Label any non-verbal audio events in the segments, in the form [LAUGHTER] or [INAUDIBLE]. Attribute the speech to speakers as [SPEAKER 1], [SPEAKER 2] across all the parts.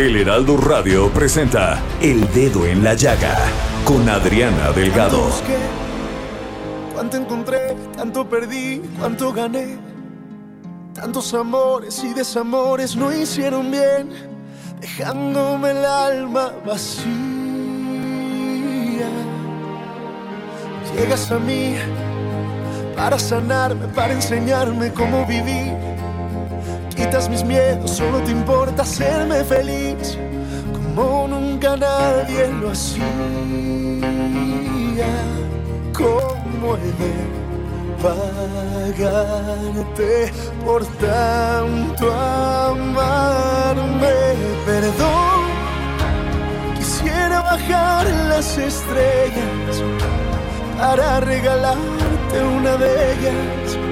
[SPEAKER 1] El Heraldo Radio presenta El Dedo en la Llaga con Adriana Delgado.
[SPEAKER 2] Cuánto encontré, tanto perdí, cuánto gané. Tantos amores y desamores no hicieron bien, dejándome el alma vacía. Llegas a mí para sanarme, para enseñarme cómo vivir quitas mis miedos, solo te importa hacerme feliz, como nunca nadie lo hacía. ¿Cómo he de pagarte por tanto amarme? Perdón, quisiera bajar las estrellas para regalarte una de ellas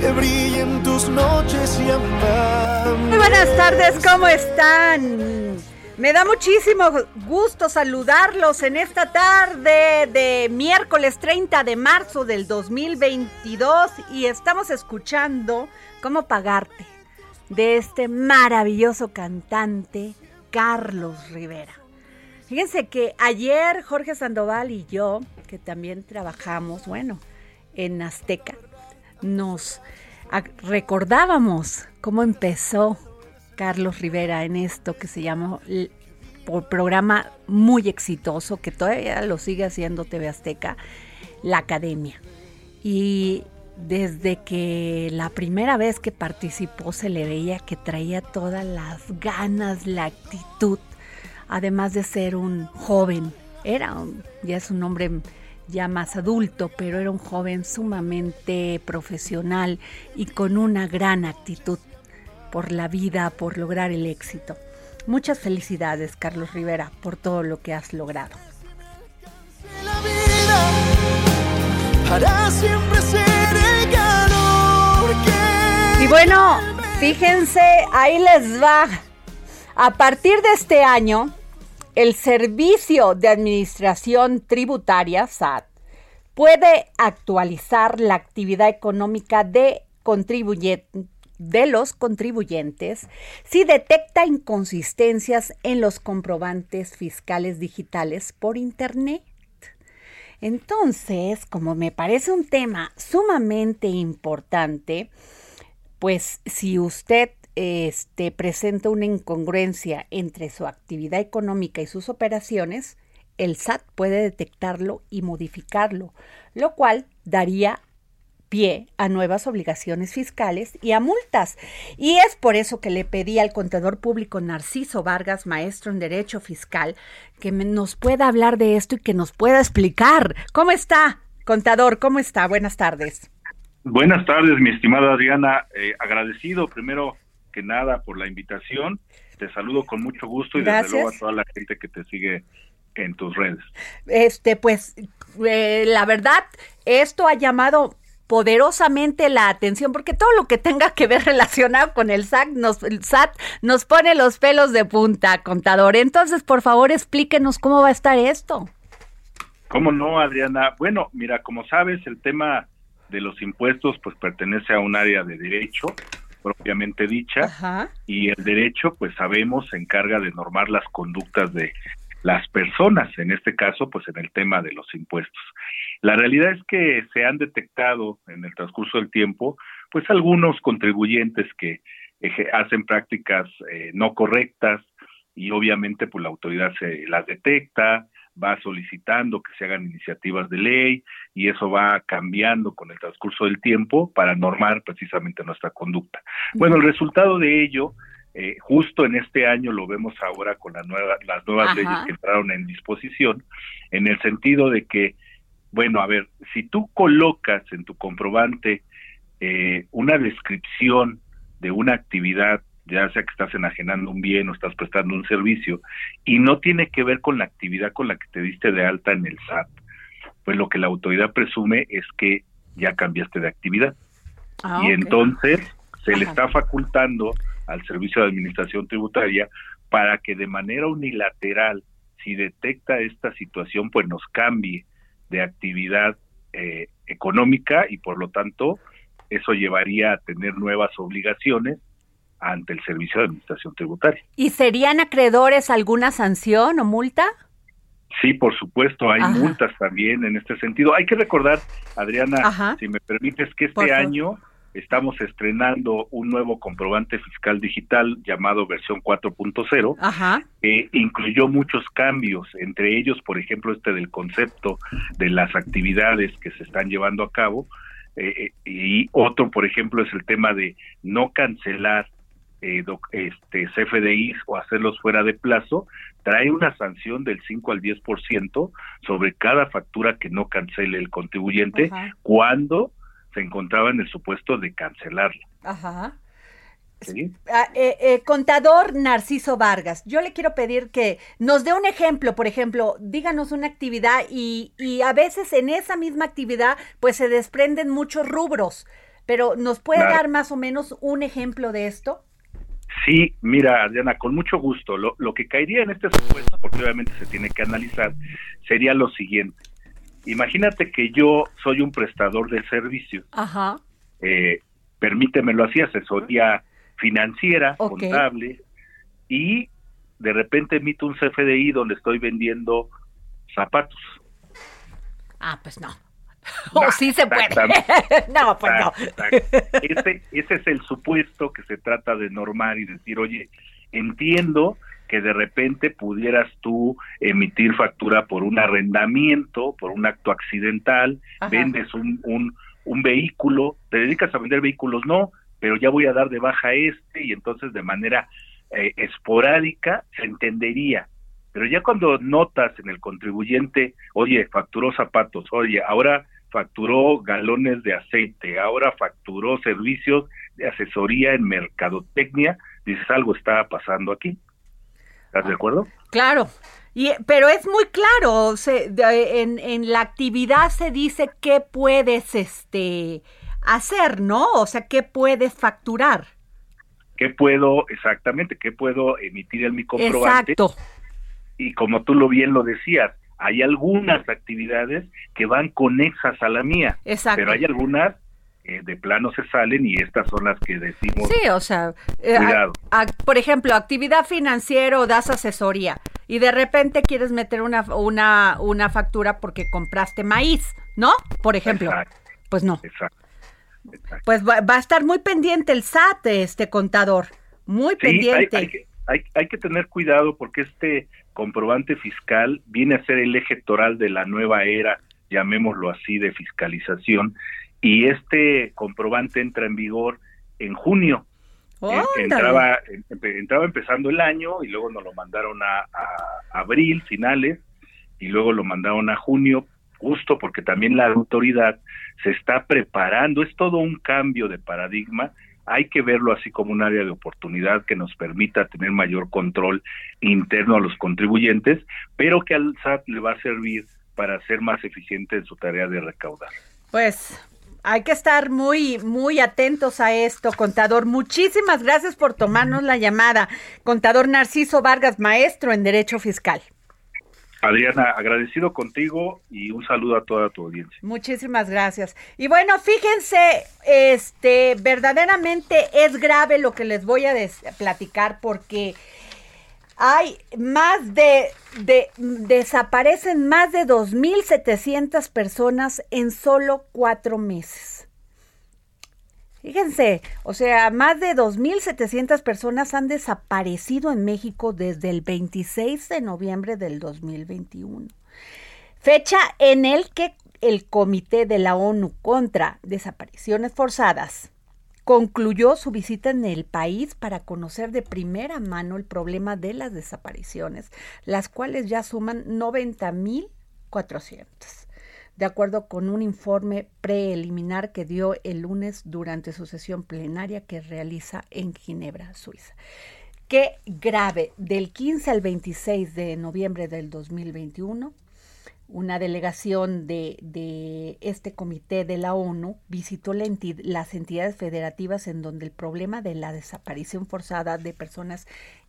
[SPEAKER 2] que brillen tus noches y
[SPEAKER 3] Muy buenas tardes, ¿cómo están? Me da muchísimo gusto saludarlos en esta tarde de miércoles 30 de marzo del 2022 y estamos escuchando Cómo pagarte de este maravilloso cantante Carlos Rivera. Fíjense que ayer Jorge Sandoval y yo, que también trabajamos, bueno, en Azteca, nos recordábamos cómo empezó Carlos Rivera en esto que se llamó por programa muy exitoso que todavía lo sigue haciendo TV Azteca, La Academia. Y desde que la primera vez que participó se le veía que traía todas las ganas, la actitud, además de ser un joven, era ya es un hombre ya más adulto, pero era un joven sumamente profesional y con una gran actitud por la vida, por lograr el éxito. Muchas felicidades, Carlos Rivera, por todo lo que has logrado. Y bueno, fíjense, ahí les va. A partir de este año, el Servicio de Administración Tributaria, SAT, puede actualizar la actividad económica de, de los contribuyentes si detecta inconsistencias en los comprobantes fiscales digitales por Internet. Entonces, como me parece un tema sumamente importante, pues si usted este, presenta una incongruencia entre su actividad económica y sus operaciones, el SAT puede detectarlo y modificarlo, lo cual daría pie a nuevas obligaciones fiscales y a multas. Y es por eso que le pedí al contador público Narciso Vargas, maestro en Derecho Fiscal, que nos pueda hablar de esto y que nos pueda explicar. ¿Cómo está, contador? ¿Cómo está? Buenas tardes.
[SPEAKER 4] Buenas tardes, mi estimada Adriana. Eh, agradecido primero que nada por la invitación. Te saludo con mucho gusto y desde luego a toda la gente que te sigue en tus redes.
[SPEAKER 3] Este, pues, eh, la verdad, esto ha llamado poderosamente la atención porque todo lo que tenga que ver relacionado con el SAT nos, el SAT nos pone los pelos de punta, contador. Entonces, por favor, explíquenos cómo va a estar esto.
[SPEAKER 4] ¿Cómo no, Adriana? Bueno, mira, como sabes, el tema de los impuestos pues pertenece a un área de derecho propiamente dicha y el derecho pues sabemos se encarga de normar las conductas de las personas, en este caso pues en el tema de los impuestos. La realidad es que se han detectado en el transcurso del tiempo pues algunos contribuyentes que hacen prácticas eh, no correctas y obviamente pues la autoridad se las detecta, va solicitando que se hagan iniciativas de ley y eso va cambiando con el transcurso del tiempo para normar precisamente nuestra conducta. Bueno, el resultado de ello, eh, justo en este año lo vemos ahora con la nueva, las nuevas leyes que entraron en disposición, en el sentido de que, bueno, a ver, si tú colocas en tu comprobante eh, una descripción de una actividad ya sea que estás enajenando un bien o estás prestando un servicio, y no tiene que ver con la actividad con la que te diste de alta en el SAT, pues lo que la autoridad presume es que ya cambiaste de actividad. Ah, y entonces se le está facultando al Servicio de Administración Tributaria para que de manera unilateral, si detecta esta situación, pues nos cambie de actividad eh, económica y por lo tanto eso llevaría a tener nuevas obligaciones ante el Servicio de Administración Tributaria.
[SPEAKER 3] ¿Y serían acreedores alguna sanción o multa?
[SPEAKER 4] Sí, por supuesto, hay multas también en este sentido. Hay que recordar, Adriana, si me permites, que este año estamos estrenando un nuevo comprobante fiscal digital llamado versión 4.0, que incluyó muchos cambios, entre ellos, por ejemplo, este del concepto de las actividades que se están llevando a cabo, eh, eh, y otro, por ejemplo, es el tema de no cancelar eh, este, CFDIs o hacerlos fuera de plazo, trae una sanción del 5 al 10% sobre cada factura que no cancele el contribuyente cuando se encontraba en el supuesto de cancelarla.
[SPEAKER 3] Ajá. Ah, eh, eh, contador Narciso Vargas, yo le quiero pedir que nos dé un ejemplo, por ejemplo, díganos una actividad y, y a veces en esa misma actividad pues se desprenden muchos rubros, pero ¿nos puede dar más o menos un ejemplo de esto?
[SPEAKER 4] Sí, mira, Adriana, con mucho gusto. Lo, lo que caería en este supuesto, porque obviamente se tiene que analizar, sería lo siguiente. Imagínate que yo soy un prestador de servicios. Ajá. Eh, permítemelo así, asesoría financiera, contable, y de repente emito un CFDI donde estoy vendiendo zapatos.
[SPEAKER 3] Ah, pues no. [LAUGHS] o sí se puede. [LAUGHS] no, pues no. [LAUGHS]
[SPEAKER 4] Ese, ese es el supuesto que se trata de normar y decir, oye, entiendo que de repente pudieras tú emitir factura por un arrendamiento, por un acto accidental, vendes un, un, un vehículo, te dedicas a vender vehículos, no, pero ya voy a dar de baja este y entonces de manera eh, esporádica se entendería pero ya cuando notas en el contribuyente, oye, facturó zapatos, oye, ahora facturó galones de aceite, ahora facturó servicios de asesoría en mercadotecnia, dices algo está pasando aquí. ¿Estás de acuerdo?
[SPEAKER 3] Claro. Y, pero es muy claro, se, en, en la actividad se dice qué puedes este, hacer, ¿no? O sea, qué puedes facturar.
[SPEAKER 4] ¿Qué puedo, exactamente, qué puedo emitir en mi comprobante? Exacto y como tú lo bien lo decías, hay algunas actividades que van conexas a la mía, pero hay algunas que de plano se salen y estas son las que decimos.
[SPEAKER 3] Sí, o sea, eh, por ejemplo, actividad financiera o das asesoría y de repente quieres meter una, una, una factura porque compraste maíz, ¿no? Por ejemplo. Pues no. Exacto. Pues va, a estar muy pendiente el SAT, este contador, muy pendiente.
[SPEAKER 4] hay, hay que tener cuidado porque este comprobante fiscal viene a ser el eje toral de la nueva era, llamémoslo así, de fiscalización, y este comprobante entra en vigor en junio. Entraba, entraba empezando el año y luego nos lo mandaron a, a abril, finales, y luego lo mandaron a junio, justo porque también la autoridad se está preparando, es todo un cambio de paradigma hay que verlo así como un área de oportunidad que nos permita tener mayor control interno a los contribuyentes, pero que al SAT le va a servir para ser más eficiente en su tarea de recaudar.
[SPEAKER 3] Pues hay que estar muy, muy atentos a esto, contador. Muchísimas gracias por tomarnos la llamada. Contador Narciso Vargas, maestro en Derecho Fiscal.
[SPEAKER 4] Adriana, agradecido contigo y un saludo a toda tu audiencia.
[SPEAKER 3] Muchísimas gracias. Y bueno, fíjense, este, verdaderamente es grave lo que les voy a platicar porque hay más de, de, desaparecen más de 2.700 personas en solo cuatro meses. Fíjense, o sea, más de 2.700 personas han desaparecido en México desde el 26 de noviembre del 2021. Fecha en el que el Comité de la ONU contra Desapariciones Forzadas concluyó su visita en el país para conocer de primera mano el problema de las desapariciones, las cuales ya suman 90.400 de acuerdo con un informe preliminar que dio el lunes durante su sesión plenaria que realiza en Ginebra, Suiza. Qué grave, del 15 al 26 de noviembre del 2021, una delegación de, este comité de la ONU visitó las entidades federativas en donde el problema de la desaparición forzada de personas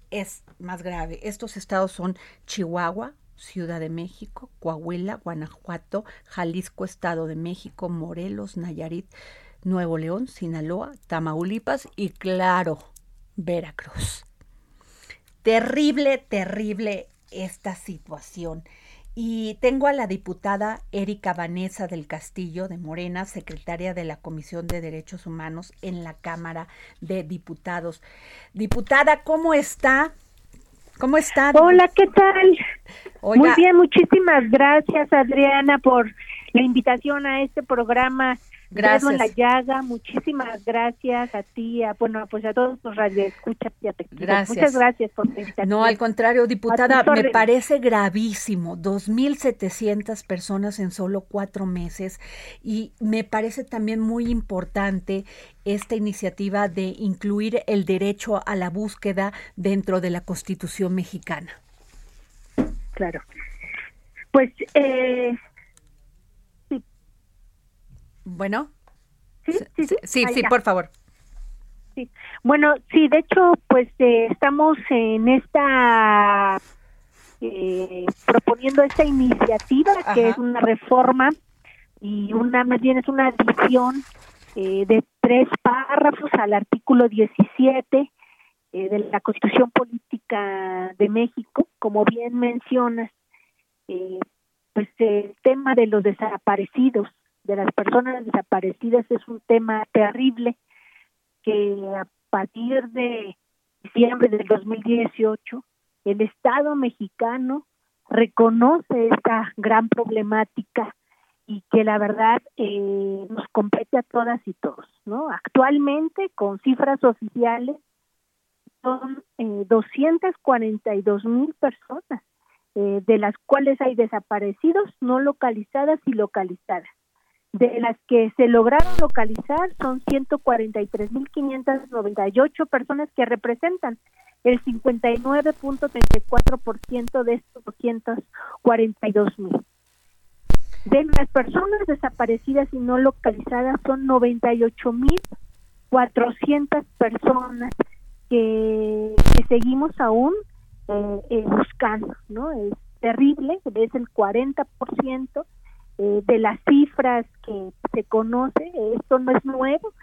[SPEAKER 3] es más grave. Estos estados son Chihuahua, Ciudad de México, Coahuila, Guanajuato, Jalisco, Estado de México, Morelos, Nayarit, Nuevo León, Sinaloa, Tamaulipas y claro, Veracruz. Terrible, terrible esta situación. Y tengo a la diputada Erika Vanessa del Castillo de Morena, secretaria de la Comisión de Derechos Humanos en la Cámara de Diputados. Diputada, ¿cómo está? ¿Cómo está?
[SPEAKER 5] Hola, ¿qué tal? Muy bien, muchísimas gracias Adriana por la invitación a este programa Gracias. la llaga, muchísimas gracias a ti, a, bueno, pues a todos los radioescuchas y a Gracias. Muchas gracias por la
[SPEAKER 3] No, al contrario, diputada, me parece gravísimo, 2.700 personas en solo cuatro meses y me parece también muy importante esta iniciativa de incluir el derecho a la búsqueda dentro de la Constitución mexicana.
[SPEAKER 5] Claro. Pues eh,
[SPEAKER 3] bueno. Sí, sí, sí, por favor.
[SPEAKER 5] Sí. Bueno, sí, de hecho, pues eh, estamos en esta eh, proponiendo esta iniciativa que es una reforma y una más bien es una adición eh, de tres párrafos al artículo 17 de la Constitución Política de México, como bien mencionas, pues el tema de los desaparecidos de las personas desaparecidas es un tema terrible que a partir de diciembre del 2018 el Estado mexicano reconoce esta gran problemática y que la verdad eh, nos compete a todas y todos, ¿no? Actualmente, con cifras oficiales, son eh, 242 mil personas, eh, de las cuales hay desaparecidos, no localizadas y localizadas. De las que se lograron localizar son 143.598 personas que representan el 59.34% de estos 242.000. De las personas desaparecidas y no localizadas son 98.400 personas que, seguimos aún eh, eh, buscando, ¿no? Es terrible, es el 40% eh, de las cifras que se conoce, esto no es nuevo,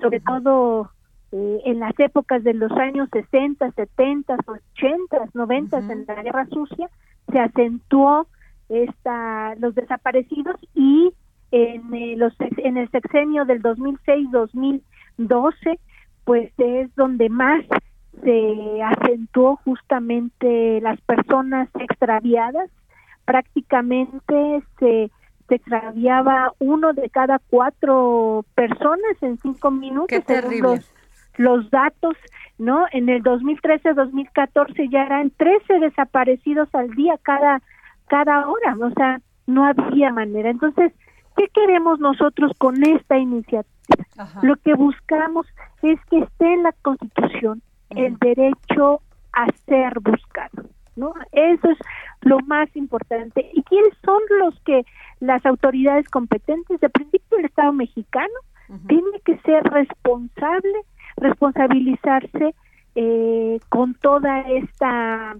[SPEAKER 5] sobre todo eh, en las épocas de los años 60, 70, 80, 90 en la Guerra Sucia, se acentuó esta, los desaparecidos y en, eh, los, en el sexenio del 2006-2012, pues es donde más se acentuó justamente las personas extraviadas, prácticamente se se extraviaba uno de cada cuatro personas en cinco minutos.
[SPEAKER 3] Qué terrible.
[SPEAKER 5] Los, datos, ¿no? En el 2013-2014 ya eran 13 desaparecidos al día cada, cada hora, o sea, no había manera. Entonces, ¿qué queremos nosotros con esta iniciativa? Lo que buscamos es que esté en la Constitución el derecho a ser buscado, ¿no? Eso es lo más importante. ¿Y quiénes son los que las autoridades competentes, de principio el Estado mexicano, tiene que ser responsable, responsabilizarse eh, con toda esta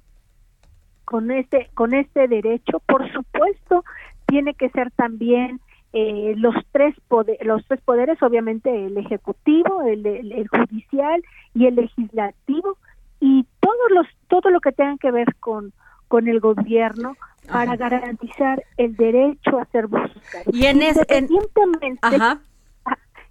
[SPEAKER 5] con este con este derecho por supuesto tiene que ser también eh, los tres los tres poderes obviamente el ejecutivo el, el, judicial y el legislativo y todos los todo lo que tenga que ver con con el gobierno para garantizar el derecho a ser buscado.
[SPEAKER 3] Y en
[SPEAKER 5] independientemente,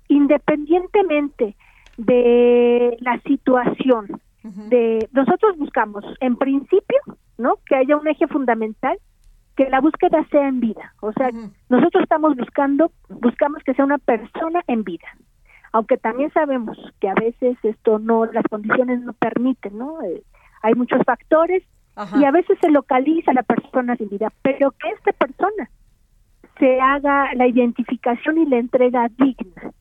[SPEAKER 5] independientemente de la situación, de nosotros buscamos en principio, ¿no? Que haya un eje fundamental que la búsqueda sea en vida. O sea, nosotros estamos buscando, buscamos que sea una persona en vida. Aunque también sabemos que a veces esto no, las condiciones no permiten, ¿no? Eh, hay muchos factores y a veces se localiza la persona sin vida, pero que esta persona se haga la identificación y la entrega digna.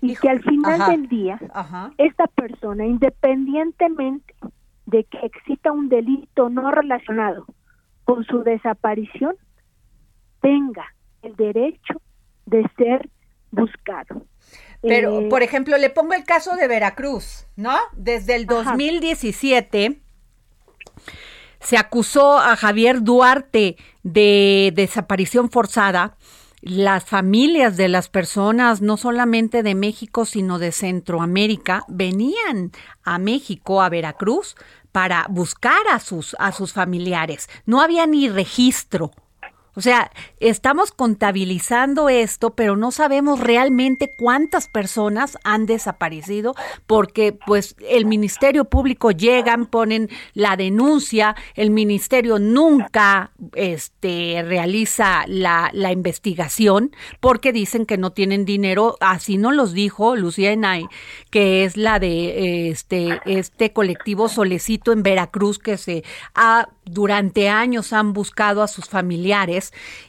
[SPEAKER 5] Y que al final del día, esta persona, independientemente de que exista un delito no relacionado con su desaparición, tenga el derecho de ser buscado.
[SPEAKER 3] Pero, eh, por ejemplo, le pongo el caso de Veracruz, ¿no? Desde el 2017 se acusó a Javier Duarte de desaparición forzada. Las familias de las personas, no solamente de México, sino de Centroamérica, venían a México, a Veracruz, para buscar a sus, a sus familiares. No había ni registro o sea, estamos contabilizando esto, pero no sabemos realmente cuántas personas han desaparecido porque pues el Ministerio Público llegan, ponen la denuncia, el Ministerio nunca este, realiza la, la investigación porque dicen que no tienen dinero, así nos los dijo Lucía Enay, que es la de este, este colectivo Solecito en Veracruz que se ha durante años han buscado a sus familiares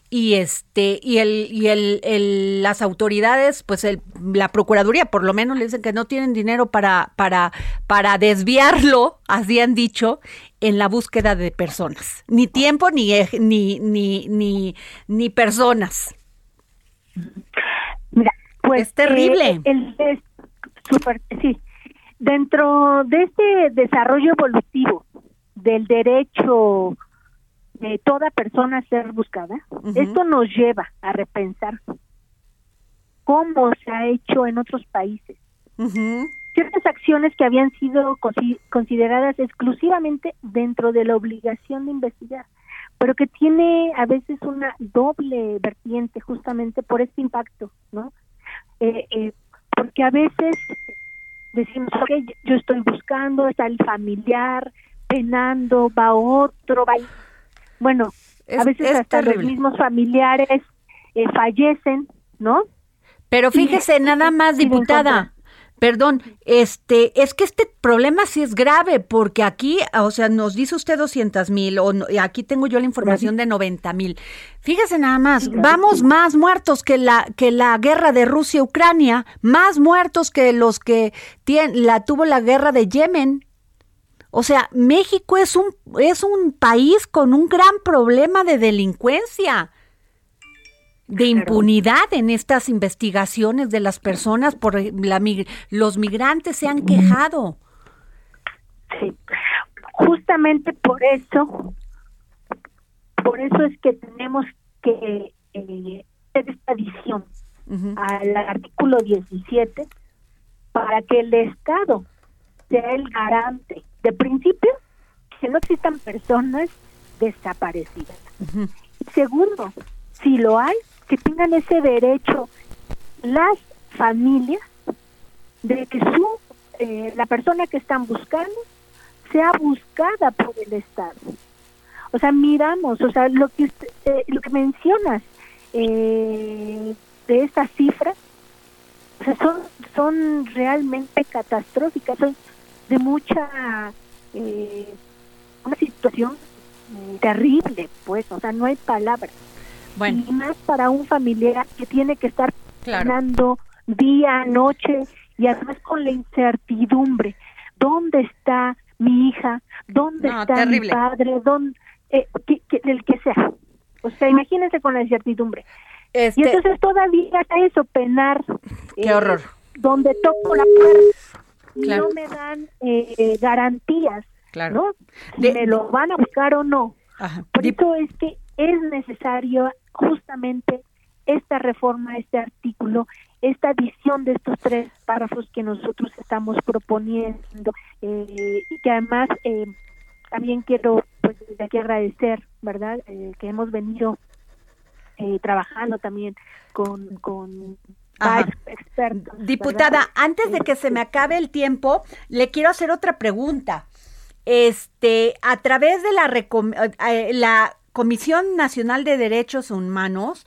[SPEAKER 3] y este y el y el, las autoridades pues el, la procuraduría por lo menos le dicen que no tienen dinero para para para desviarlo así han dicho en la búsqueda de personas. Ni tiempo ni ni ni ni, ni personas.
[SPEAKER 5] Mira pues
[SPEAKER 3] es terrible.
[SPEAKER 5] eh, sí dentro de este desarrollo evolutivo del derecho de toda persona ser buscada, esto nos lleva a repensar cómo se ha hecho en otros países. Ciertas acciones que habían sido consideradas exclusivamente dentro de la obligación de investigar, pero que tiene a veces una doble vertiente justamente por este impacto, ¿no? Eh, eh, porque a veces decimos, ok, yo estoy buscando, está el familiar, penando, va otro, va... Bueno, a veces hasta los mismos familiares eh, fallecen, ¿no?
[SPEAKER 3] Pero fíjese, nada más, diputada, Perdón, este, es que este problema sí es grave, porque aquí, o sea, nos dice usted 200 mil, o aquí tengo yo la información de 90 mil. Fíjese nada más, vamos más muertos que la, que la guerra de Rusia-Ucrania, más muertos que los que la tuvo la guerra de Yemen. O sea, México es un, es un país con un gran problema de delincuencia, de impunidad en estas investigaciones de las personas por la, los migrantes se han quejado.
[SPEAKER 5] Sí, justamente por eso, por eso es que tenemos que eh, hacer esta adición al artículo 17 para que el Estado sea el garante de principio, que no existan personas desaparecidas. Segundo, si lo hay, que tengan ese derecho las familias de que su eh, la persona que están buscando sea buscada por el Estado. O sea, miramos, o sea, lo que eh, lo que mencionas eh, de estas cifras son son realmente catastróficas, son de mucha eh, una situación terrible, pues, o sea, no hay palabras. Bueno. Y más para un familiar que tiene que estar claro. día, noche y además con la incertidumbre. ¿Dónde está mi hija? ¿Dónde está mi padre? ¿Dónde, eh, el que sea. O sea, imagínense con la incertidumbre. Este... Y entonces todavía eso, penar.
[SPEAKER 3] Qué horror.
[SPEAKER 5] Eh, donde toco la puerta no me dan eh, garantías, ¿no? Si me lo van a buscar o no. Por eso es que es necesario justamente esta reforma, este artículo, esta visión de estos tres párrafos que nosotros estamos proponiendo eh, y que además eh, también quiero pues desde aquí agradecer, ¿verdad? Eh, que hemos venido trabajando también con, con
[SPEAKER 3] Diputada, antes de que se me acabe el tiempo, le quiero hacer otra pregunta. Este, a través de la, la Comisión Nacional de Derechos Humanos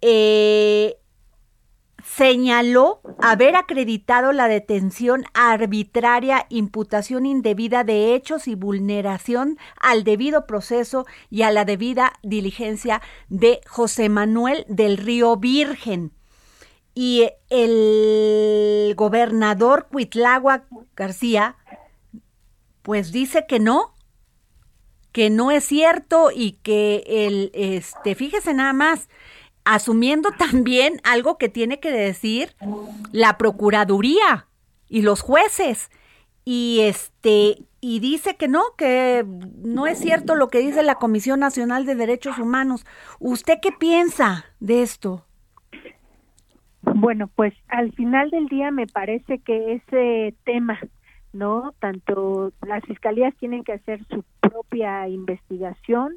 [SPEAKER 3] eh, señaló haber acreditado la detención arbitraria, imputación indebida de hechos y vulneración al debido proceso y a la debida diligencia de José Manuel del Río Virgen. Y el gobernador Cuitlagua García, pues dice que no, que no es cierto y que el, este, fíjese nada más, asumiendo también algo que tiene que decir la Procuraduría y los jueces. Y este, y dice que no, que no es cierto lo que dice la Comisión Nacional de Derechos Humanos. ¿Usted qué piensa de esto?
[SPEAKER 5] Bueno, pues al final del día me parece que ese tema, ¿no? Tanto las fiscalías tienen que hacer su propia investigación,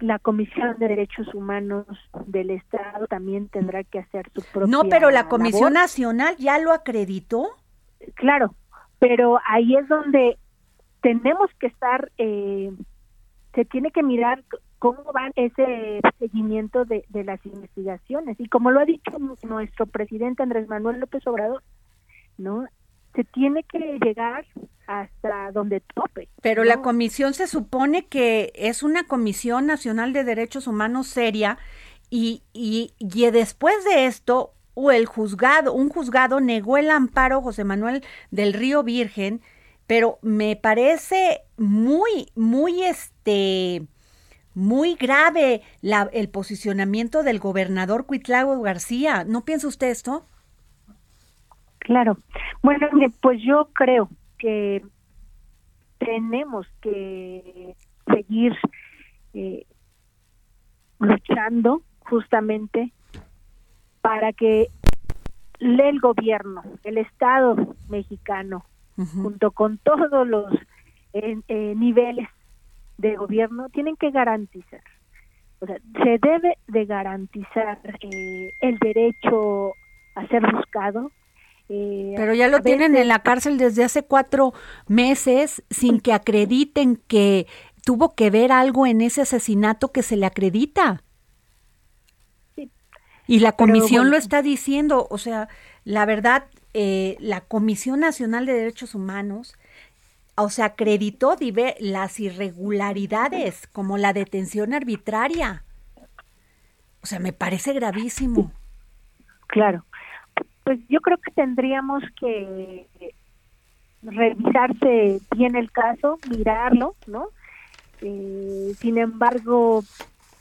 [SPEAKER 5] la Comisión de Derechos Humanos del Estado también tendrá que hacer su propia
[SPEAKER 3] No, pero la Comisión Nacional ya lo acreditó.
[SPEAKER 5] Claro, pero ahí es donde tenemos que estar, eh, se tiene que mirar cómo va ese seguimiento de, de las investigaciones. Y como lo ha dicho nuestro presidente Andrés Manuel López Obrador, ¿no? se tiene que llegar hasta donde tope.
[SPEAKER 3] Pero la comisión se supone que es una comisión nacional de derechos humanos seria y, y, y después de esto o el juzgado, un juzgado negó el amparo José Manuel del Río Virgen, pero me parece muy, muy este, muy grave la, el posicionamiento del gobernador Cuitlago García. ¿No piensa usted esto?
[SPEAKER 5] Claro. Bueno, pues yo creo que tenemos que seguir eh, luchando justamente para que el gobierno, el Estado mexicano, junto con todos los eh, eh, niveles de gobierno, tienen que garantizar, o sea, se debe de garantizar el derecho a ser buscado,
[SPEAKER 3] eh, Pero ya lo tienen en la cárcel desde hace cuatro meses sin que acrediten que tuvo que ver algo en ese asesinato que se le acredita. Y la comisión lo está diciendo, o sea, la verdad, eh, la Comisión Nacional de Derechos Humanos, o sea, acreditó las irregularidades como la detención arbitraria. O sea, me parece gravísimo.
[SPEAKER 5] Claro pues yo creo que tendríamos que revisarse bien el caso, mirarlo, ¿no? Eh, sin embargo,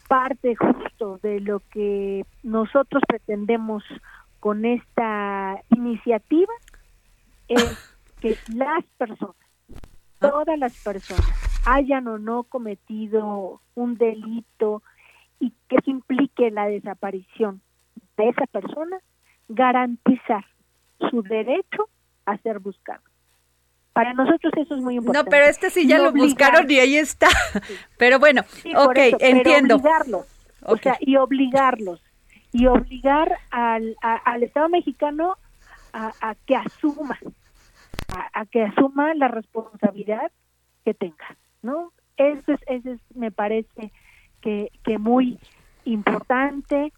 [SPEAKER 5] parte justo de lo que nosotros pretendemos con esta iniciativa es [LAUGHS] que las personas, todas las personas, hayan o no cometido un delito y que eso implique la desaparición de esa persona, garantizar su derecho a ser buscado. Para nosotros eso es muy importante.
[SPEAKER 3] No, pero este sí ya lo buscaron y ahí está. [LAUGHS] Pero bueno, ok, entiendo.
[SPEAKER 5] Obligarlos, o sea, y obligarlos, y obligar al, al Estado mexicano a, que asuma, a, que asuma la responsabilidad que tenga, ¿no? Eso es, eso es me parece que, que muy importante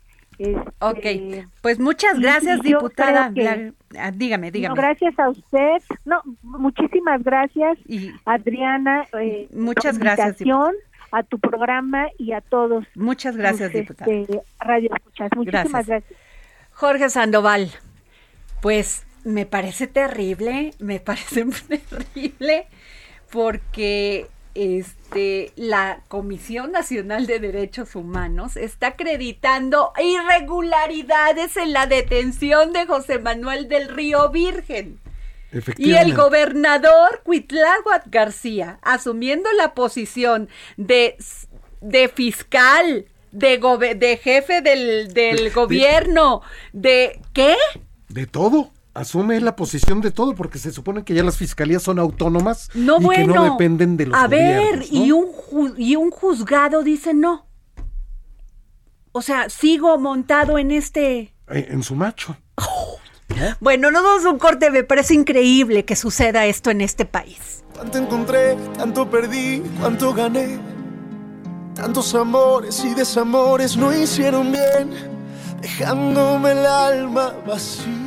[SPEAKER 3] ok, este, pues muchas gracias, diputada. Ah, dígame, dígame.
[SPEAKER 5] gracias a usted. No, muchísimas gracias, Adriana. Eh,
[SPEAKER 3] muchas gracias.
[SPEAKER 5] A tu programa y a todos.
[SPEAKER 3] Muchas gracias, este, diputada.
[SPEAKER 5] Radio Escuchas. Muchísimas gracias.
[SPEAKER 3] Jorge Sandoval, pues me parece terrible, me [LAUGHS] parece terrible porque este, la Comisión Nacional de Derechos Humanos está acreditando irregularidades en la detención de José Manuel del Río Virgen. Y el gobernador Cuitláhuac García, asumiendo la posición de, de fiscal, de, de jefe del, del gobierno, de ¿qué?
[SPEAKER 6] De todo asume la posición de todo porque se supone que ya las fiscalías son autónomas
[SPEAKER 3] no,
[SPEAKER 6] y que no dependen de los
[SPEAKER 3] a ver y un y un juzgado dice no. O sea sigo montado en este
[SPEAKER 6] eh, en, su macho.
[SPEAKER 3] Bueno no damos un corte me parece increíble que suceda esto en este país.
[SPEAKER 2] Tanto encontré tanto perdí cuánto gané. Tantos amores y desamores no hicieron bien, dejándome el alma vacía.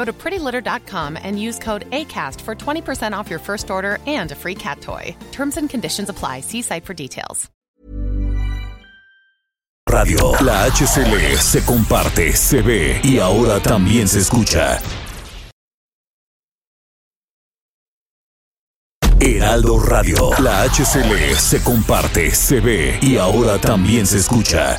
[SPEAKER 7] Go to prettylitter.com and use code ACAST for 20% off your first order and a free cat toy. Terms and conditions apply. See site for details.
[SPEAKER 1] Radio. La HCL se comparte, se ve y ahora también se escucha. Heraldo Radio. La HCL se comparte, se ve y ahora también se escucha.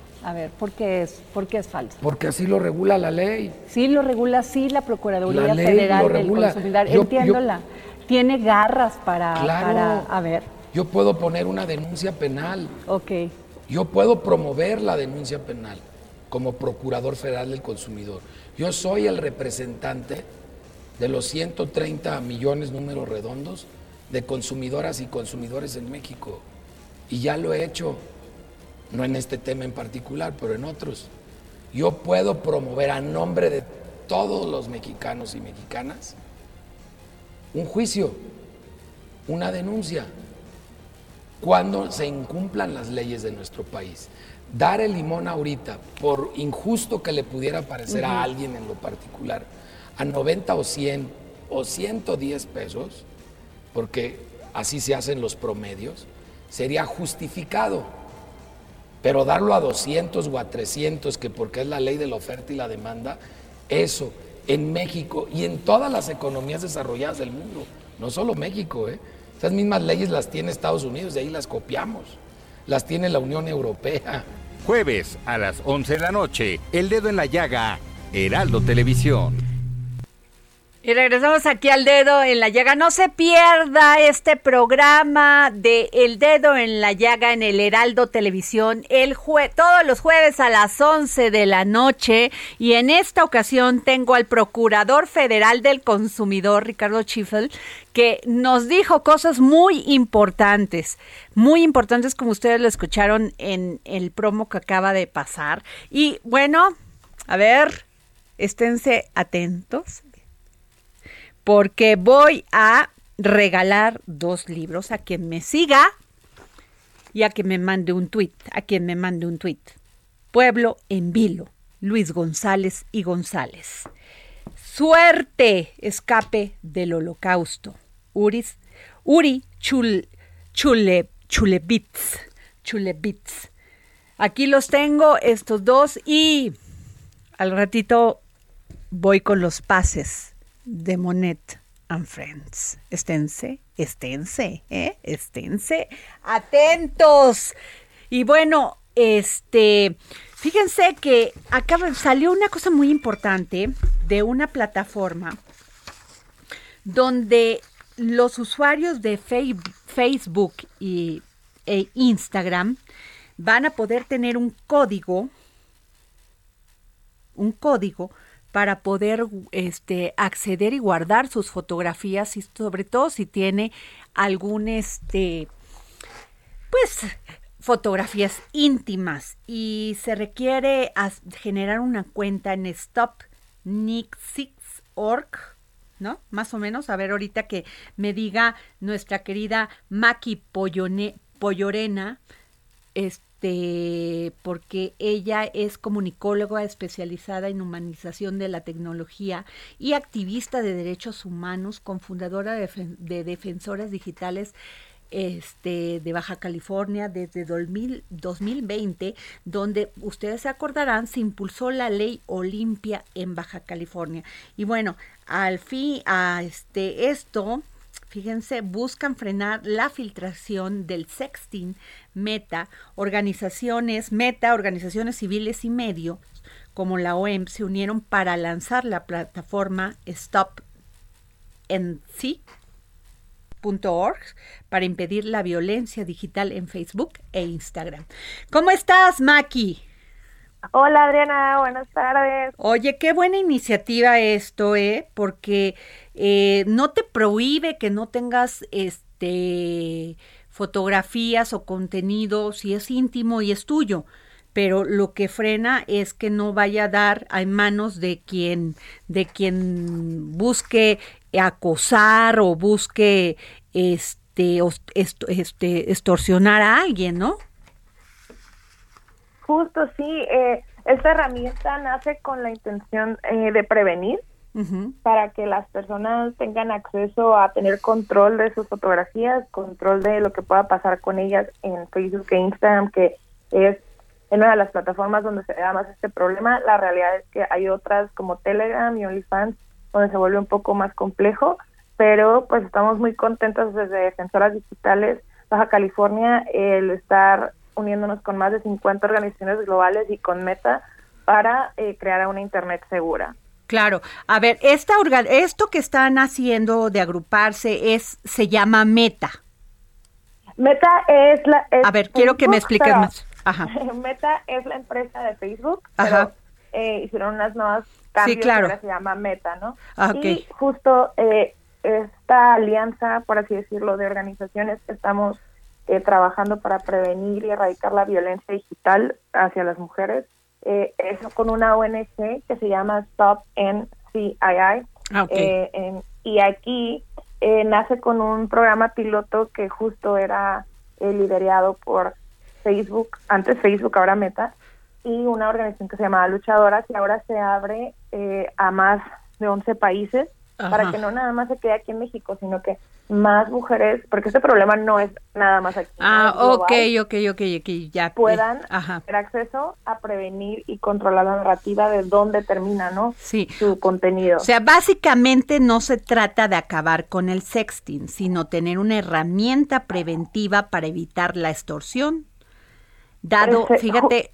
[SPEAKER 3] A ver, ¿por qué es, por qué es falso?
[SPEAKER 8] Porque así lo regula la ley.
[SPEAKER 3] Sí, lo regula, sí, la Procuraduría Federal del Consumidor. Entiéndola. Tiene garras para, para, a ver.
[SPEAKER 8] Yo puedo poner una denuncia penal.
[SPEAKER 3] Ok.
[SPEAKER 8] Yo puedo promover la denuncia penal como Procurador Federal del Consumidor. Yo soy el representante de los 130 millones números redondos de consumidoras y consumidores en México. Y ya lo he hecho no en este tema en particular, pero en otros. Yo puedo promover a nombre de todos los mexicanos y mexicanas un juicio, una denuncia, cuando se incumplan las leyes de nuestro país. Dar el limón ahorita, por injusto que le pudiera parecer a alguien en lo particular, a 90 o 100 o 110 pesos, porque así se hacen los promedios, sería justificado pero darlo a 200 o a 300, que porque es la ley de la oferta y la demanda, eso en México y en todas las economías desarrolladas del mundo, no solo México, ¿eh? esas mismas leyes las tiene Estados Unidos, de ahí las copiamos, las tiene la Unión Europea.
[SPEAKER 9] Jueves a las 11 de la noche, El Dedo en la Llaga, Heraldo Televisión.
[SPEAKER 3] Y regresamos aquí al dedo en la llaga. No se pierda este programa de El dedo en la llaga en el Heraldo Televisión el jue todos los jueves a las 11 de la noche. Y en esta ocasión tengo al Procurador Federal del Consumidor, Ricardo Schiffel, que nos dijo cosas muy importantes, muy importantes como ustedes lo escucharon en el promo que acaba de pasar. Y bueno, a ver, esténse atentos porque voy a regalar dos libros a quien me siga y a quien me mande un tuit, a quien me mande un tuit. Pueblo en vilo, Luis González y González. Suerte, escape del holocausto. Uris, Uri Chul, Chule, Chulebits, Chulebits. Aquí los tengo, estos dos, y al ratito voy con los pases de Monet and Friends. Esténse, esténse, ¿eh? Esténse atentos. Y bueno, este, fíjense que acá salió una cosa muy importante de una plataforma donde los usuarios de Facebook y, e Instagram van a poder tener un código, un código para poder este, acceder y guardar sus fotografías y sobre todo si tiene algún este pues fotografías íntimas y se requiere generar una cuenta en Stop nixix.org, ¿no? Más o menos, a ver ahorita que me diga nuestra querida Maki Pollorena, este, porque ella es comunicóloga especializada en humanización de la tecnología y activista de derechos humanos, cofundadora de, de Defensoras Digitales este, de Baja California desde 2020, donde ustedes se acordarán, se impulsó la ley Olimpia en Baja California. Y bueno, al fin, a este, esto, fíjense, buscan frenar la filtración del sexting Meta, organizaciones, Meta, organizaciones civiles y medio, como la OEM, se unieron para lanzar la plataforma Stop NC org para impedir la violencia digital en Facebook e Instagram. ¿Cómo estás, Maki?
[SPEAKER 10] Hola Adriana, buenas tardes.
[SPEAKER 3] Oye, qué buena iniciativa esto, ¿eh? Porque eh, no te prohíbe que no tengas este fotografías o contenido si es íntimo y es tuyo, pero lo que frena es que no vaya a dar en manos de quien de quien busque acosar o busque este, este extorsionar a alguien, ¿no?
[SPEAKER 10] Justo sí, eh, esta herramienta nace con la intención eh, de prevenir para que las personas tengan acceso a tener control de sus fotografías, control de lo que pueda pasar con ellas en Facebook e Instagram, que es en una de las plataformas donde se da más este problema. La realidad es que hay otras como Telegram y OnlyFans donde se vuelve un poco más complejo, pero pues estamos muy contentos desde Defensoras Digitales Baja California el estar uniéndonos con más de 50 organizaciones globales y con Meta para eh, crear una Internet segura.
[SPEAKER 3] Claro. A ver, esta esto que están haciendo de agruparse es se llama Meta.
[SPEAKER 10] Meta es la...
[SPEAKER 3] a ver, quiero que me expliques más. Ajá. [LAUGHS]
[SPEAKER 10] Meta es la empresa de Facebook, Ajá. Eh, hicieron unas nuevas cambios
[SPEAKER 3] sí, claro.
[SPEAKER 10] que se llama Meta, ¿no? Ah, y justo eh, esta alianza, por así decirlo, de organizaciones que estamos eh, trabajando para prevenir y erradicar la violencia digital hacia las mujeres, eh, es con una ONG que se llama Stop NCII.
[SPEAKER 3] Ah,
[SPEAKER 10] eh, y aquí nace con un programa piloto que justo era liderado por Facebook, antes Facebook, ahora Meta, y una organización que se llamaba Luchadoras y ahora se abre a más de 11 países para que no nada más se quede aquí en México, sino que más mujeres, porque este problema no es nada más aquí.
[SPEAKER 3] Ah, ok, ok, ok, ok, ya.
[SPEAKER 10] Puedan tener acceso a prevenir y controlar la narrativa de dónde termina, ¿no?
[SPEAKER 3] Sí.
[SPEAKER 10] Su contenido.
[SPEAKER 3] O sea, básicamente no se trata de acabar con el sexting, sino tener una herramienta preventiva para evitar la extorsión. Dado, fíjate,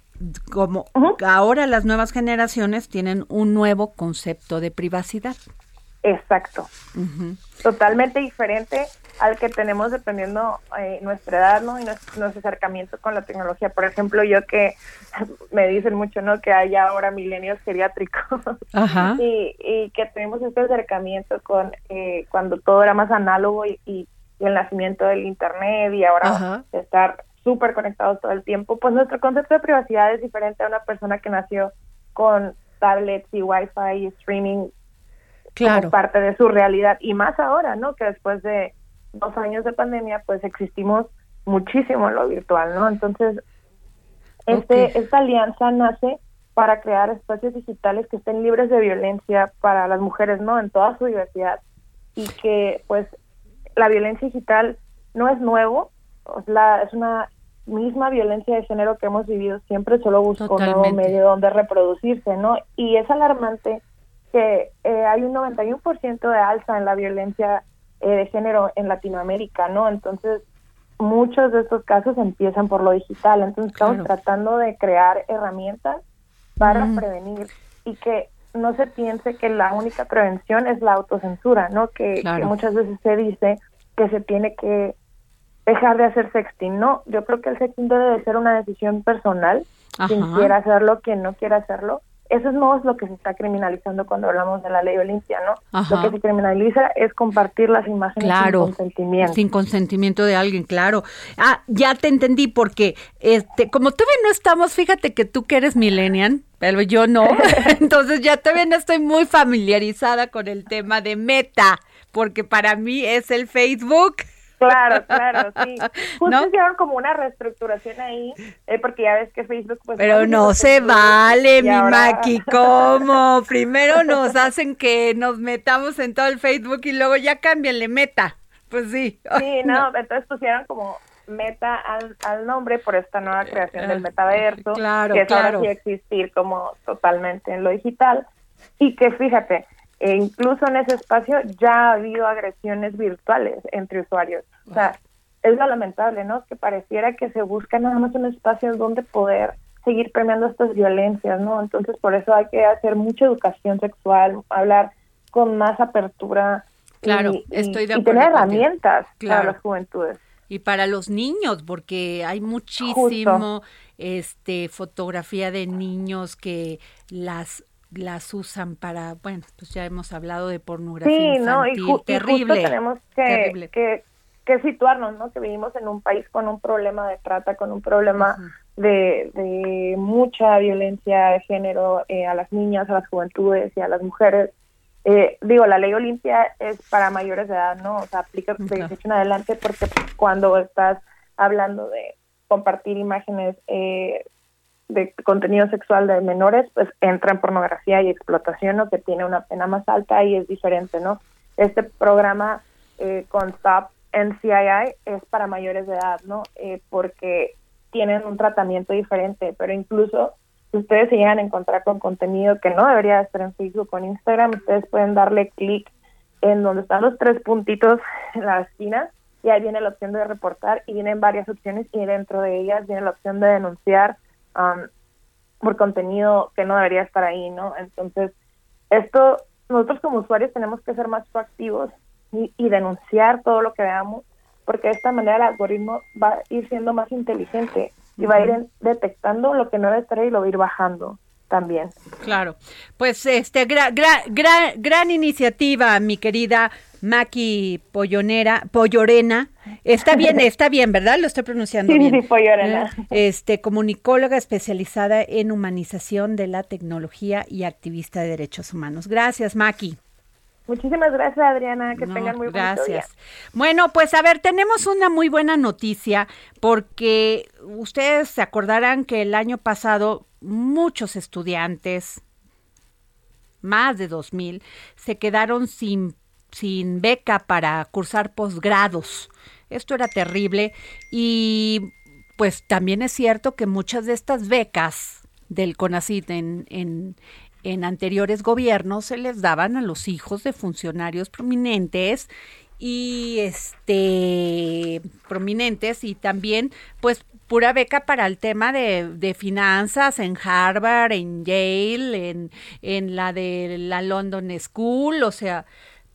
[SPEAKER 3] como ahora las nuevas generaciones tienen un nuevo concepto de privacidad.
[SPEAKER 10] Exacto. Totalmente diferente al que tenemos dependiendo eh, nuestra edad, ¿no? Y nuestro, acercamiento con la tecnología. Por ejemplo, yo que [LAUGHS] me dicen mucho, ¿no? Que hay ahora milenios geriátricos. [LAUGHS] Y, que tenemos este acercamiento con eh, cuando todo era más análogo y, el nacimiento del Internet y ahora estar súper conectados todo el tiempo. Pues nuestro concepto de privacidad es diferente a una persona que nació con tablets y wifi y streaming
[SPEAKER 3] claro.
[SPEAKER 10] parte de su realidad y más ahora, ¿no? Que después de dos años de pandemia, pues existimos muchísimo en lo virtual, ¿no? Entonces, este, esta alianza nace para crear espacios digitales que estén libres de violencia para las mujeres, ¿no? En toda su diversidad y que, pues, la violencia digital no es nuevo, es, la, es una misma violencia de género que hemos vivido siempre, solo buscó un nuevo medio donde reproducirse, ¿no? Y es alarmante que eh, hay un 91% de alza en la violencia eh, de género en Latinoamérica, ¿no? Entonces, muchos de estos casos empiezan por lo digital. Entonces, estamos tratando de crear herramientas para prevenir y que no se piense que la única prevención es la autocensura, ¿no? Que, muchas veces se dice que se tiene que dejar de hacer sexting. No, yo creo que el sexting debe de ser una decisión personal, quien quiera hacerlo, quien no quiera hacerlo, eso no es lo que se está criminalizando cuando hablamos de la ley Olimpia, ¿no? Lo que se criminaliza es compartir las imágenes sin consentimiento.
[SPEAKER 3] Sin consentimiento de alguien, claro. Ah, ya te entendí, porque este, como todavía no estamos, fíjate que tú que eres millennial, pero yo no, [LAUGHS] entonces ya todavía no estoy muy familiarizada con el tema de meta, porque para mí es el Facebook.
[SPEAKER 10] Claro, claro, sí. [LAUGHS] Justo hicieron como una reestructuración ahí, eh, porque ya ves que Facebook... Pues,
[SPEAKER 3] Pero no se vale, mi Maki, [LAUGHS] ¿cómo? Primero nos hacen que nos metamos en todo el Facebook y luego ya cámbianle meta. Pues sí. [LAUGHS]
[SPEAKER 10] Sí, no, entonces pusieron como meta al, al, nombre por esta nueva creación del ah, metaverso,
[SPEAKER 3] claro,
[SPEAKER 10] que es
[SPEAKER 3] claro.
[SPEAKER 10] ahora existir como totalmente en lo digital. Y que fíjate, e incluso en ese espacio ya ha habido agresiones virtuales entre usuarios. O sea, es lo lamentable, ¿no? Que pareciera que se busca nada más un espacio donde poder seguir premiando estas violencias, ¿no? Entonces, por eso hay que hacer mucha educación sexual, hablar con más apertura.
[SPEAKER 3] Claro,
[SPEAKER 10] y,
[SPEAKER 3] estoy de
[SPEAKER 10] y tener herramientas para las juventudes.
[SPEAKER 3] Y para los niños, porque hay muchísimo este fotografía de niños que las las usan para, bueno, pues ya hemos hablado de pornografía
[SPEAKER 10] sí,
[SPEAKER 3] infantil,
[SPEAKER 10] no, y,
[SPEAKER 3] terrible.
[SPEAKER 10] Y tenemos que, que, que, situarnos, ¿no? Que vivimos en un país con un problema de trata, con un problema de, de, mucha violencia de género eh, a las niñas, a las juventudes y a las mujeres. Eh, digo, la ley Olimpia es para mayores de edad, ¿no? O sea, aplica de 18 en adelante porque cuando estás hablando de compartir imágenes eh, de contenido sexual de menores, pues entra en pornografía y explotación, o que tiene una pena más alta y es diferente, ¿no? Este programa eh, con Stop NCII es para mayores de edad, ¿no? Eh, porque tienen un tratamiento diferente, pero incluso si ustedes se llegan a encontrar con contenido que no debería estar en Facebook o en Instagram, ustedes pueden darle clic en donde están los tres puntitos [LAUGHS] en la esquina y ahí viene la opción de reportar y vienen varias opciones y dentro de ellas viene la opción de denunciar por contenido que no debería estar ahí, ¿no? Entonces, esto, nosotros como usuarios tenemos que ser más proactivos y, y denunciar todo lo que veamos, porque de esta manera el algoritmo va a ir siendo más inteligente y va a ir detectando lo que no debe estar ahí y lo va a ir bajando también.
[SPEAKER 3] Claro, pues este gran gran iniciativa, mi querida Maki Pollonera, Pollorena. Está bien, [LAUGHS] está bien, ¿verdad? Lo estoy pronunciando
[SPEAKER 10] sí,
[SPEAKER 3] bien.
[SPEAKER 10] Sí, Pollorena.
[SPEAKER 3] Este, comunicóloga especializada en humanización de la tecnología y activista de derechos humanos. Gracias, Maki.
[SPEAKER 10] Muchísimas gracias, Adriana. Que tengan muy
[SPEAKER 3] gracias. Bueno, pues a ver, tenemos una muy buena noticia porque ustedes se acordarán que el año pasado muchos estudiantes, más de dos mil, se quedaron sin sin beca para cursar posgrados. Esto era terrible y pues también es cierto que muchas de estas becas del CONACIT en, en, en anteriores gobiernos se les daban a los hijos de funcionarios prominentes y este prominentes y también pues pura beca para el tema de, de finanzas en Harvard, en Yale, en, en la de la London School, o sea,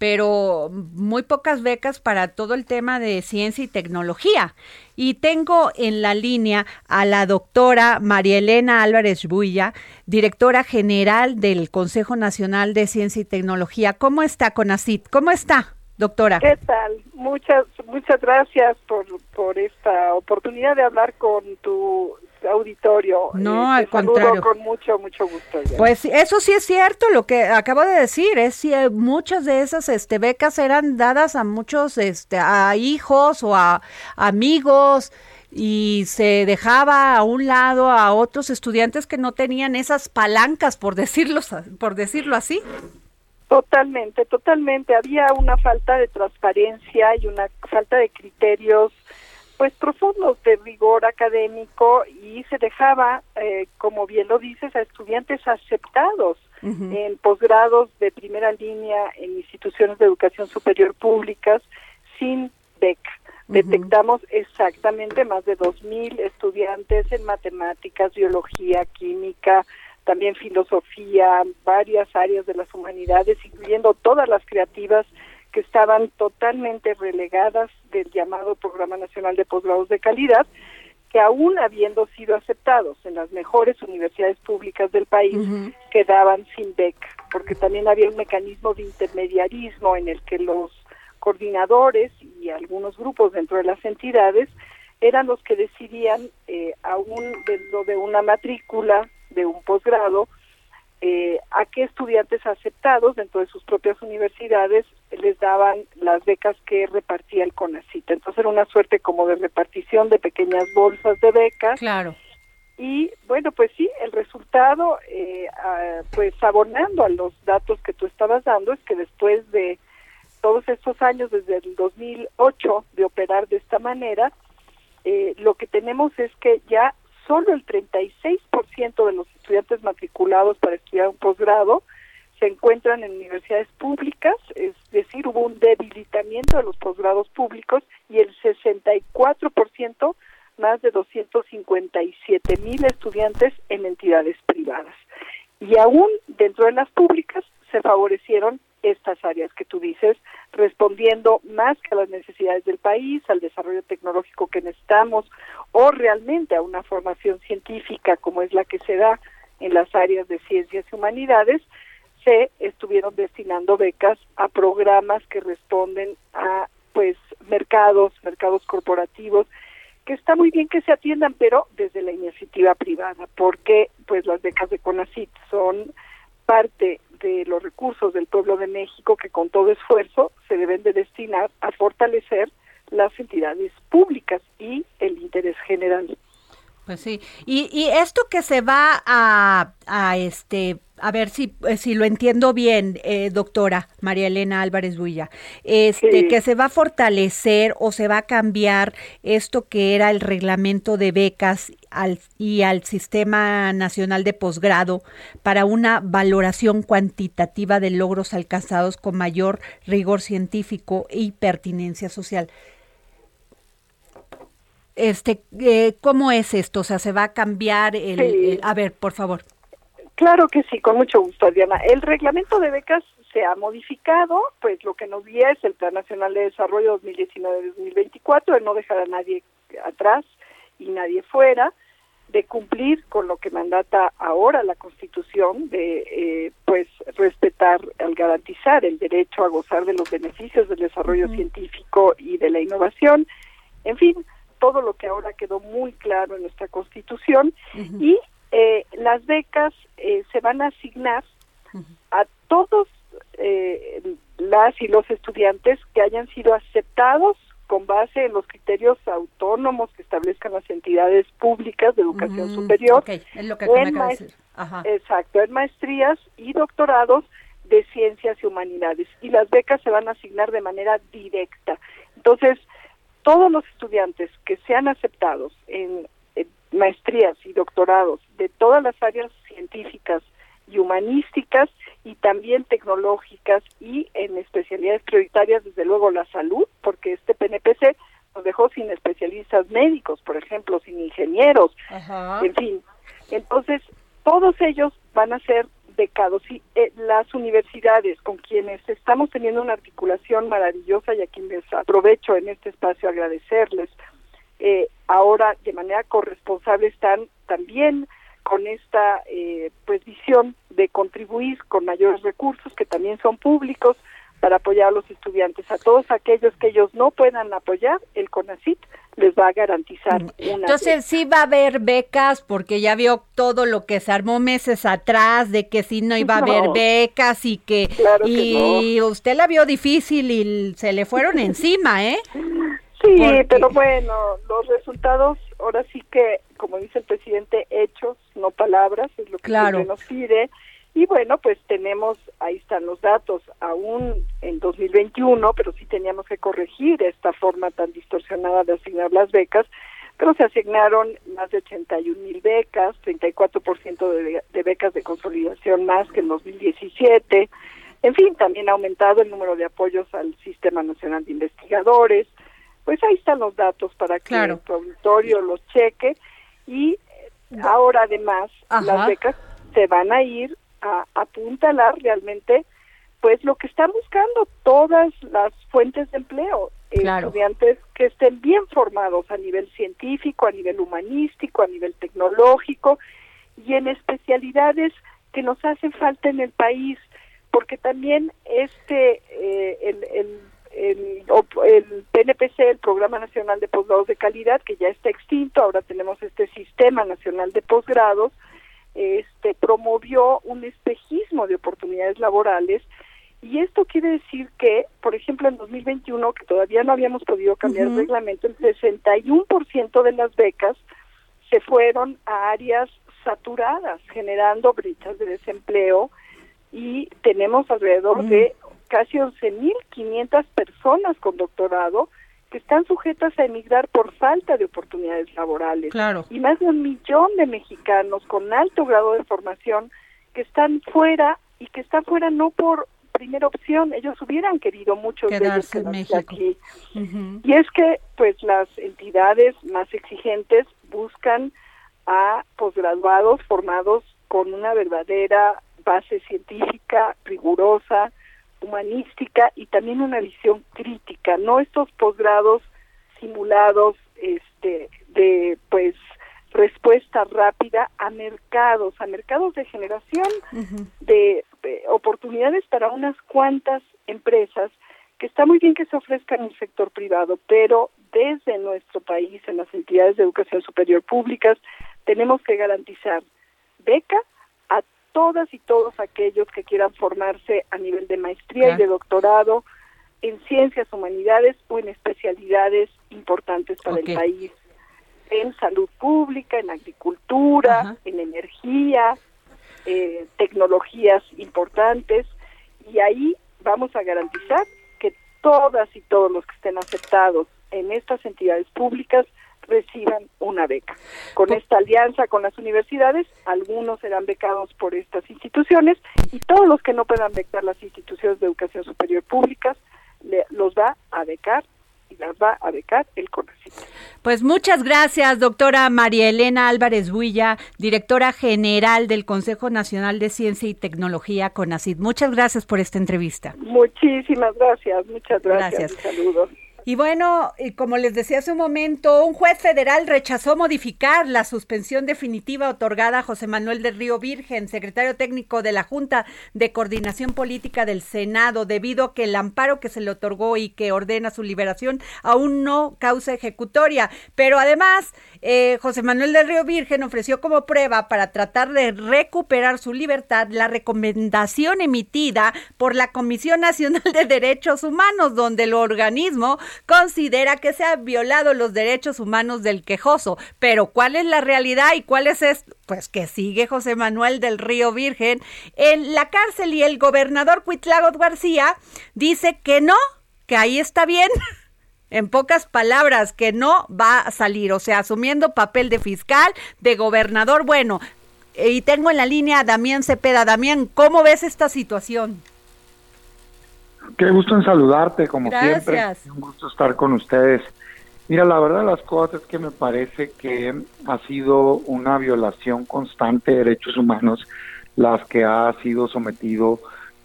[SPEAKER 3] pero muy pocas becas para todo el tema de ciencia y tecnología. Y tengo en la línea a la doctora María Elena Álvarez Builla, directora general del Consejo Nacional de Ciencia y Tecnología. ¿Cómo está, Conacit? ¿Cómo está, doctora?
[SPEAKER 11] ¿Qué tal? Muchas, muchas gracias por, por esta oportunidad de hablar con tu auditorio.
[SPEAKER 3] No, al contrario.
[SPEAKER 11] Con mucho, mucho gusto.
[SPEAKER 3] Pues eso sí es cierto, lo que acabo de decir, es si muchas de esas este, becas eran dadas a muchos, este, a hijos o a amigos y se dejaba a un lado a otros estudiantes que no tenían esas palancas, por decirlo, por decirlo así.
[SPEAKER 11] Totalmente, totalmente. Había una falta de transparencia y una falta de criterios pues profundos de rigor académico y se dejaba, eh, como bien lo dices, a estudiantes aceptados en posgrados de primera línea en instituciones de educación superior públicas sin beca. Detectamos exactamente más de 2.000 estudiantes en matemáticas, biología, química, también filosofía, varias áreas de las humanidades, incluyendo todas las creativas que estaban totalmente relegadas del llamado Programa Nacional de Posgrados de Calidad, que aún habiendo sido aceptados en las mejores universidades públicas del país, quedaban sin beca, porque también había un mecanismo de intermediarismo en el que los coordinadores y algunos grupos dentro de las entidades eran los que decidían, eh, aún dentro de una matrícula de un posgrado, eh, a qué estudiantes aceptados dentro de sus propias universidades les daban las becas que repartía el CONACIT. Entonces era una suerte como de repartición de pequeñas bolsas de becas.
[SPEAKER 3] Claro.
[SPEAKER 11] Y bueno, pues sí, el resultado, eh, pues abonando a los datos que tú estabas dando, es que después de todos estos años, desde el 2008, de operar de esta manera, eh, lo que tenemos es que ya solo el 36% de los estudiantes matriculados para estudiar un posgrado se encuentran en universidades públicas, es decir, hubo un debilitamiento de los posgrados públicos y el 64%, más de 257 mil estudiantes en entidades privadas. Y aún dentro de las públicas se favorecieron estas áreas que tú dices, respondiendo más que a las necesidades del país, al desarrollo tecnológico que necesitamos o realmente a una formación científica como es la que se da en las áreas de ciencias y humanidades, se estuvieron destinando becas a programas que responden a pues mercados, mercados corporativos, que está muy bien que se atiendan, pero desde la iniciativa privada, porque pues las becas de CONACIT son parte de los recursos del pueblo de México que con todo esfuerzo se deben de destinar a fortalecer las entidades públicas y el interés general.
[SPEAKER 3] Pues sí, y, y esto que se va a, a este a ver si, eh, si lo entiendo bien, eh, doctora María Elena Álvarez Builla, este, que se va a fortalecer o se va a cambiar esto que era el reglamento de becas al, y al Sistema Nacional de Posgrado para una valoración cuantitativa de logros alcanzados con mayor rigor científico y pertinencia social. Este, eh, ¿Cómo es esto? O sea, ¿se va a cambiar el a ver, por favor.
[SPEAKER 11] Claro que sí, con mucho gusto, Diana. El reglamento de becas se ha modificado, pues lo que nos guía es el Plan Nacional de Desarrollo 2019-2024, de no dejar a nadie atrás y nadie fuera, de cumplir con lo que mandata ahora la Constitución, de eh, pues respetar, al garantizar el derecho a gozar de los beneficios del desarrollo científico y de la innovación, en fin, todo lo que ahora quedó muy claro en nuestra Constitución y eh, las becas eh, se van a asignar a todos eh, las y los estudiantes que hayan sido aceptados con base en los criterios autónomos que establezcan las entidades públicas de educación superior.
[SPEAKER 3] Es lo que
[SPEAKER 11] Exacto, en maestrías y doctorados de ciencias y humanidades. Y las becas se van a asignar de manera directa. Entonces, todos los estudiantes que sean aceptados en maestrías y doctorados de todas las áreas científicas y humanísticas y también tecnológicas y en especialidades prioritarias, desde luego la salud, porque este PNPC nos dejó sin especialistas médicos, por ejemplo, sin ingenieros, en fin. Entonces, todos ellos van a ser becados y eh, las universidades con quienes estamos teniendo una articulación maravillosa y a quienes aprovecho en este espacio agradecerles eh, ahora de manera corresponsable están también con esta eh, pues visión de contribuir con mayores recursos que también son públicos para apoyar a los estudiantes. A todos aquellos que ellos no puedan apoyar, el CONACIT les va a garantizar mm. una.
[SPEAKER 3] Entonces sí va a haber becas porque ya vio todo lo que se armó meses atrás de que sí no iba a haber becas y que y usted la vio difícil y se le fueron [LAUGHS] encima, ¿eh?
[SPEAKER 11] Sí, pero bueno, los resultados ahora sí que, como dice el presidente, hechos, no palabras, es lo que nos pide. Y bueno, pues tenemos, ahí están los datos, aún en 2021, pero sí teníamos que corregir esta forma tan distorsionada de asignar las becas, pero se asignaron más de 81 mil becas, 34% de, de becas de consolidación más que en 2017. En fin, también ha aumentado el número de apoyos al Sistema Nacional de Investigadores, pues ahí están los datos para que el auditorio los cheque y ahora además las becas se van a ir a apuntalar realmente pues lo que están buscando todas las fuentes de empleo, estudiantes que estén bien formados a nivel científico, a nivel humanístico, a nivel tecnológico y en especialidades que nos hacen falta en el país, porque también este eh, el, el, el, el, PNPC, el Programa Nacional de Posgrados de Calidad, que ya está extinto, ahora tenemos este Sistema Nacional de Posgrados, este promovió un espejismo de oportunidades laborales y esto quiere decir que, por ejemplo, en 2021, que todavía no habíamos podido cambiar el reglamento, el 61% de las becas se fueron a áreas saturadas, generando brechas de desempleo y tenemos alrededor de casi 11.500 personas con doctorado que están sujetas a emigrar por falta de oportunidades laborales.
[SPEAKER 3] Claro.
[SPEAKER 11] Y más de un millón de mexicanos con alto grado de formación que están fuera y que están fuera no por primera opción, ellos hubieran querido mucho
[SPEAKER 3] quedarse en México.
[SPEAKER 11] aquí. Y es que pues las entidades más exigentes buscan a posgraduados formados con una verdadera base científica, rigurosa, humanística y también una visión crítica, no estos posgrados simulados este de pues respuesta rápida a mercados, a mercados de generación de, oportunidades para unas cuantas empresas que está muy bien que se ofrezcan en el sector privado, pero desde nuestro país, en las entidades de educación superior públicas, tenemos que garantizar beca a todas y todos aquellos que quieran formarse a nivel de maestría y de doctorado en ciencias humanidades o en especialidades importantes para el país. En salud pública, en agricultura, en energía, eh, tecnologías importantes. Y ahí vamos a garantizar que todas y todos los que estén aceptados en estas entidades públicas reciban una beca. Con esta alianza con las universidades, algunos serán becados por estas instituciones y todos los que no puedan becar las instituciones de educación superior públicas los va a becar las va a becar el CONACYT.
[SPEAKER 3] Pues muchas gracias, doctora María Elena Álvarez Builla, directora general del Consejo Nacional de Ciencia y Tecnología CONACYT. Muchas gracias por esta entrevista.
[SPEAKER 11] Muchísimas gracias, muchas gracias. Saludos.
[SPEAKER 3] Y bueno, como les decía hace un momento, un juez federal rechazó modificar la suspensión definitiva otorgada a José Manuel del Río Virgen, secretario técnico de la Junta de Coordinación Política del Senado, debido a que el amparo que se le otorgó y que ordena su liberación aún no causa ejecutoria. Pero además, eh, José Manuel del Río Virgen ofreció como prueba para tratar de recuperar su libertad la recomendación emitida por la Comisión Nacional de Derechos Humanos, donde el organismo considera que se han violado los derechos humanos del quejoso. Pero ¿cuál es la realidad y cuál es esto? Pues que sigue José Manuel del Río Virgen en la cárcel y el gobernador Cuitlagot García dice que no, que ahí está bien. [LAUGHS] en pocas palabras, que no va a salir, o sea, asumiendo papel de fiscal, de gobernador. Bueno, y tengo en la línea a Damián Cepeda. Damián, ¿cómo ves esta situación?
[SPEAKER 12] Qué gusto en saludarte, como siempre. Un gusto estar con ustedes. Mira, la verdad de las cosas es que me parece que ha sido una violación constante de derechos humanos las que ha sido sometido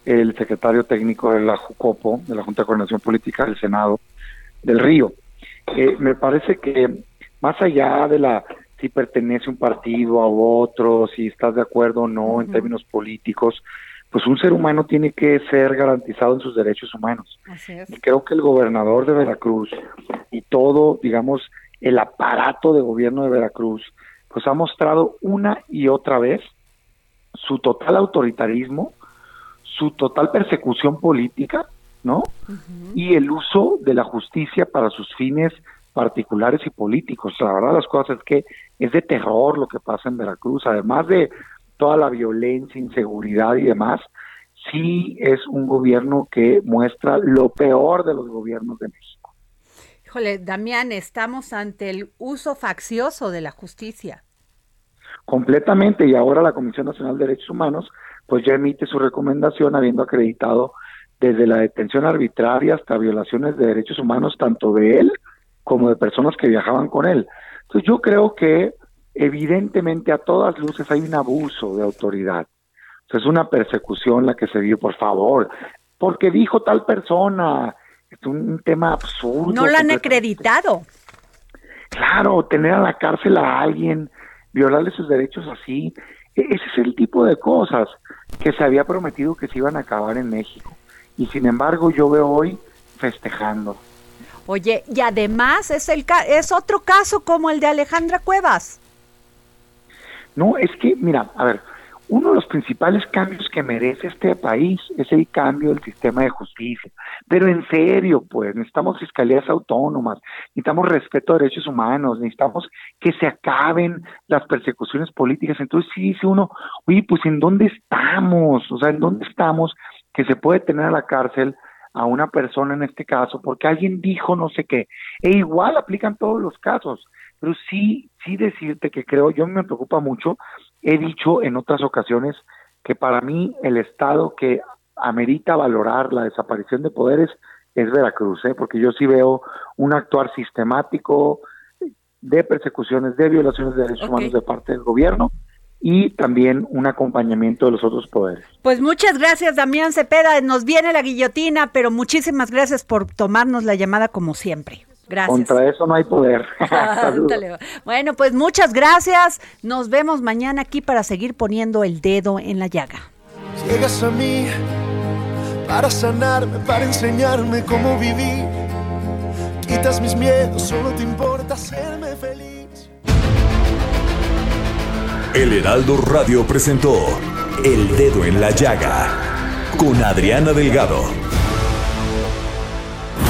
[SPEAKER 12] el secretario técnico de la JUCOPO, de la Junta de Coordinación Política del Senado, del Río. Eh, me parece que más allá de la si pertenece un partido a otro, si estás de acuerdo o no en términos políticos, pues un ser humano tiene que ser garantizado en sus derechos humanos. Y creo que el gobernador de Veracruz y todo, digamos, el aparato de gobierno de Veracruz, pues ha mostrado una y otra vez su total autoritarismo, su total persecución política, ¿no? Y el uso de la justicia para sus fines particulares y políticos. La verdad las cosas es que es de terror lo que pasa en Veracruz, además de toda la violencia, inseguridad y demás, sí es un gobierno que muestra lo peor de los gobiernos de México.
[SPEAKER 3] Híjole, Damián, estamos ante el uso faccioso de la justicia.
[SPEAKER 12] Completamente, y ahora la Comisión Nacional de Derechos Humanos pues ya emite su recomendación habiendo acreditado desde la detención arbitraria hasta violaciones de derechos humanos tanto de él como de personas que viajaban con él. Entonces yo creo que evidentemente a todas luces hay un abuso de autoridad. es una persecución la que se dio, por favor, porque dijo tal persona Es un tema absurdo.
[SPEAKER 3] No lo han acreditado.
[SPEAKER 12] Claro, tener a la cárcel a alguien, violarle sus derechos así, e-, ese es el tipo de cosas que se había prometido que se iban a acabar en México. Y sin embargo yo veo hoy festejando.
[SPEAKER 3] Oye, y además es, el, es otro caso como el de Alejandra Cuevas.
[SPEAKER 12] No, es que, mira, a ver, uno de los principales cambios que merece este país es el cambio del sistema de justicia. Pero en serio, pues, necesitamos fiscalías autónomas, necesitamos respeto a derechos humanos, necesitamos que se acaben las persecuciones políticas. Entonces, sí dice uno, oye, pues, ¿en dónde estamos? O sea, ¿en dónde estamos que se puede tener a la cárcel a una persona en este caso porque alguien dijo no sé qué? E igual aplican todos los casos. Pero sí, sí decirte que creo, yo me preocupa mucho He dicho en otras ocasiones que para mí el Estado que amerita valorar la desaparición de poderes es Veracruz, ¿eh? porque yo sí veo un actuar sistemático de persecuciones, de violaciones de derechos humanos de parte del gobierno y también un acompañamiento de los otros poderes.
[SPEAKER 3] Pues muchas gracias, Damián Cepeda. Nos viene la guillotina, pero muchísimas gracias por tomarnos la llamada como siempre. Gracias.
[SPEAKER 12] Contra eso no hay poder. [LAUGHS] [LAUGHS]
[SPEAKER 3] bueno, pues muchas gracias. Nos vemos mañana aquí para seguir poniendo el dedo en la llaga.
[SPEAKER 2] Llegas a mí para sanarme, para enseñarme cómo vivir. Quitas mis miedos, solo te importa hacerme feliz.
[SPEAKER 1] El Heraldo Radio presentó El Dedo en la Llaga con Adriana Delgado.